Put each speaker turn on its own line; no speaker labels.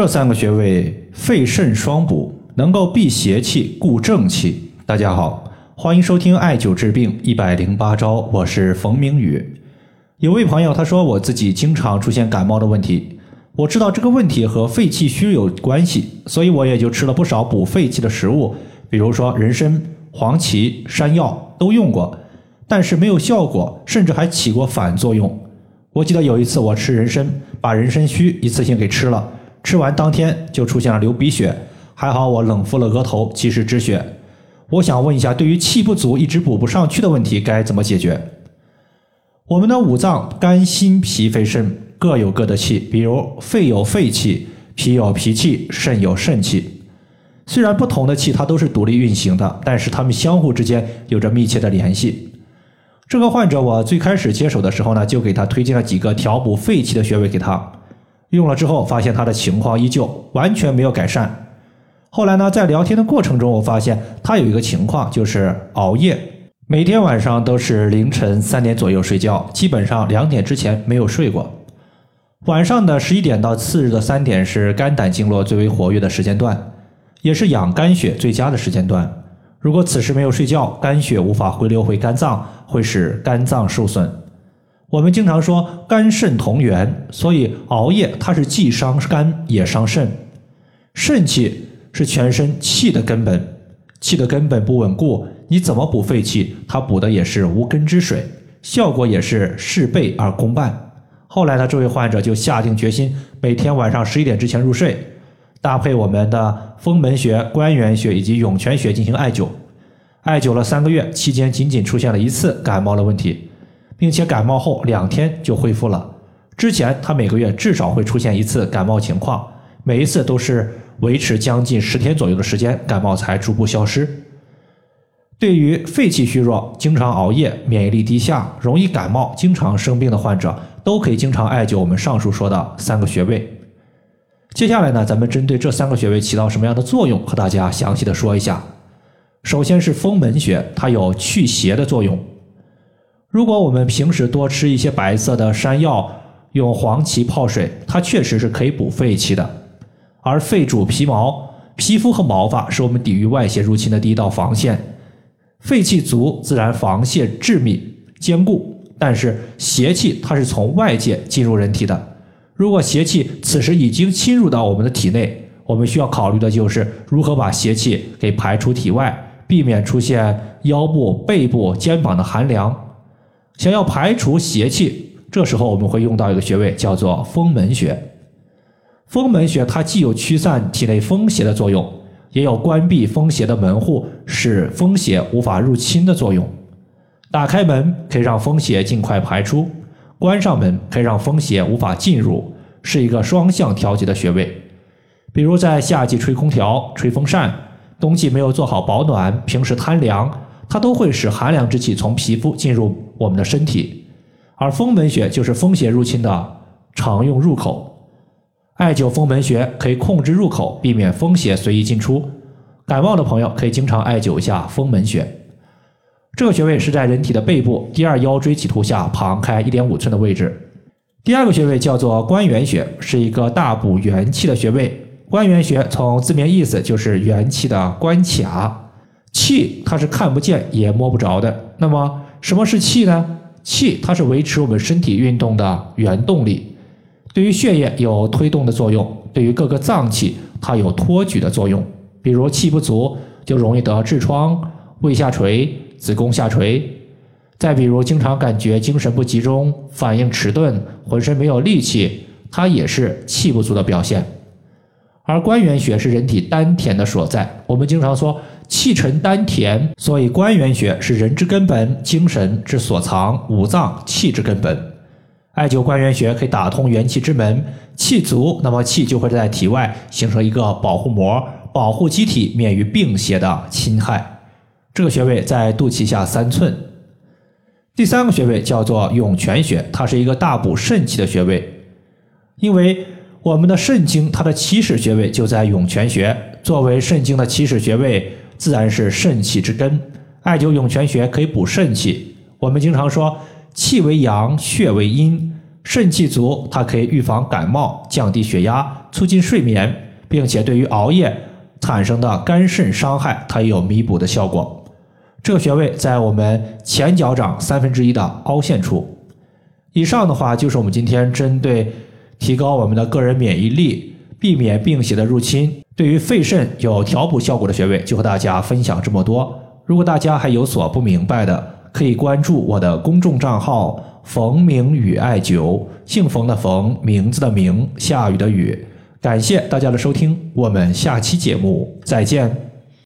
这三个穴位肺肾双补，能够避邪气、固正气。大家好，欢迎收听艾灸治病一百零八招，我是冯明宇。有位朋友他说我自己经常出现感冒的问题，我知道这个问题和肺气虚有关系，所以我也就吃了不少补肺气的食物，比如说人参、黄芪、山药都用过，但是没有效果，甚至还起过反作用。我记得有一次我吃人参，把人参须一次性给吃了。吃完当天就出现了流鼻血，还好我冷敷了额头，及时止血。我想问一下，对于气不足一直补不上去的问题该怎么解决？我们的五脏肝、心、脾、肺、肾各有各的气，比如肺有肺气，脾有脾气，肾有肾气。虽然不同的气它都是独立运行的，但是它们相互之间有着密切的联系。这个患者我最开始接手的时候呢，就给他推荐了几个调补肺气的穴位给他。用了之后，发现他的情况依旧，完全没有改善。后来呢，在聊天的过程中，我发现他有一个情况，就是熬夜，每天晚上都是凌晨三点左右睡觉，基本上两点之前没有睡过。晚上的十一点到次日的三点是肝胆经络最为活跃的时间段，也是养肝血最佳的时间段。如果此时没有睡觉，肝血无法回流回肝脏，会使肝脏受损。我们经常说肝肾同源，所以熬夜它是既伤肝也伤肾。肾气是全身气的根本，气的根本不稳固，你怎么补肺气，它补的也是无根之水，效果也是事倍而功半。后来呢，这位患者就下定决心，每天晚上十一点之前入睡，搭配我们的风门穴、关元穴以及涌泉穴进行艾灸，艾灸了三个月，期间仅仅出现了一次感冒的问题。并且感冒后两天就恢复了。之前他每个月至少会出现一次感冒情况，每一次都是维持将近十天左右的时间，感冒才逐步消失。对于肺气虚弱、经常熬夜、免疫力低下、容易感冒、经常生病的患者，都可以经常艾灸我们上述说的三个穴位。接下来呢，咱们针对这三个穴位起到什么样的作用，和大家详细的说一下。首先是风门穴，它有祛邪的作用。如果我们平时多吃一些白色的山药，用黄芪泡水，它确实是可以补肺气的。而肺主皮毛，皮肤和毛发是我们抵御外邪入侵的第一道防线。肺气足，自然防线致密坚固。但是邪气它是从外界进入人体的，如果邪气此时已经侵入到我们的体内，我们需要考虑的就是如何把邪气给排出体外，避免出现腰部、背部、肩膀的寒凉。想要排除邪气，这时候我们会用到一个穴位，叫做风门穴。风门穴它既有驱散体内风邪的作用，也有关闭风邪的门户，使风邪无法入侵的作用。打开门可以让风邪尽快排出，关上门可以让风邪无法进入，是一个双向调节的穴位。比如在夏季吹空调、吹风扇，冬季没有做好保暖，平时贪凉。它都会使寒凉之气从皮肤进入我们的身体，而风门穴就是风邪入侵的常用入口。艾灸风门穴可以控制入口，避免风邪随意进出。感冒的朋友可以经常艾灸一下风门穴。这个穴位是在人体的背部第二腰椎棘突下旁开一点五寸的位置。第二个穴位叫做关元穴，是一个大补元气的穴位。关元穴从字面意思就是元气的关卡。气它是看不见也摸不着的，那么什么是气呢？气它是维持我们身体运动的原动力，对于血液有推动的作用，对于各个脏器它有托举的作用。比如气不足就容易得痔疮、胃下垂、子宫下垂。再比如经常感觉精神不集中、反应迟钝、浑身没有力气，它也是气不足的表现。而关元穴是人体丹田的所在，我们经常说。气沉丹田，所以关元穴是人之根本，精神之所藏，五脏气之根本。艾灸关元穴可以打通元气之门，气足，那么气就会在体外形成一个保护膜，保护机体免于病邪的侵害。这个穴位在肚脐下三寸。第三个穴位叫做涌泉穴，它是一个大补肾气的穴位，因为我们的肾经它的起始穴位就在涌泉穴，作为肾经的起始穴位。自然是肾气之根，艾灸涌泉穴可以补肾气。我们经常说气为阳，血为阴，肾气足，它可以预防感冒、降低血压、促进睡眠，并且对于熬夜产生的肝肾伤害，它也有弥补的效果。这个穴位在我们前脚掌三分之一的凹陷处。以上的话就是我们今天针对提高我们的个人免疫力、避免病邪的入侵，对于肺肾有调补效果的穴位，就和大家分享这么多。如果大家还有所不明白的，可以关注我的公众账号“冯明宇艾灸”，姓冯的冯，名字的名，下雨的雨。感谢大家的收听，我们下期节目再见。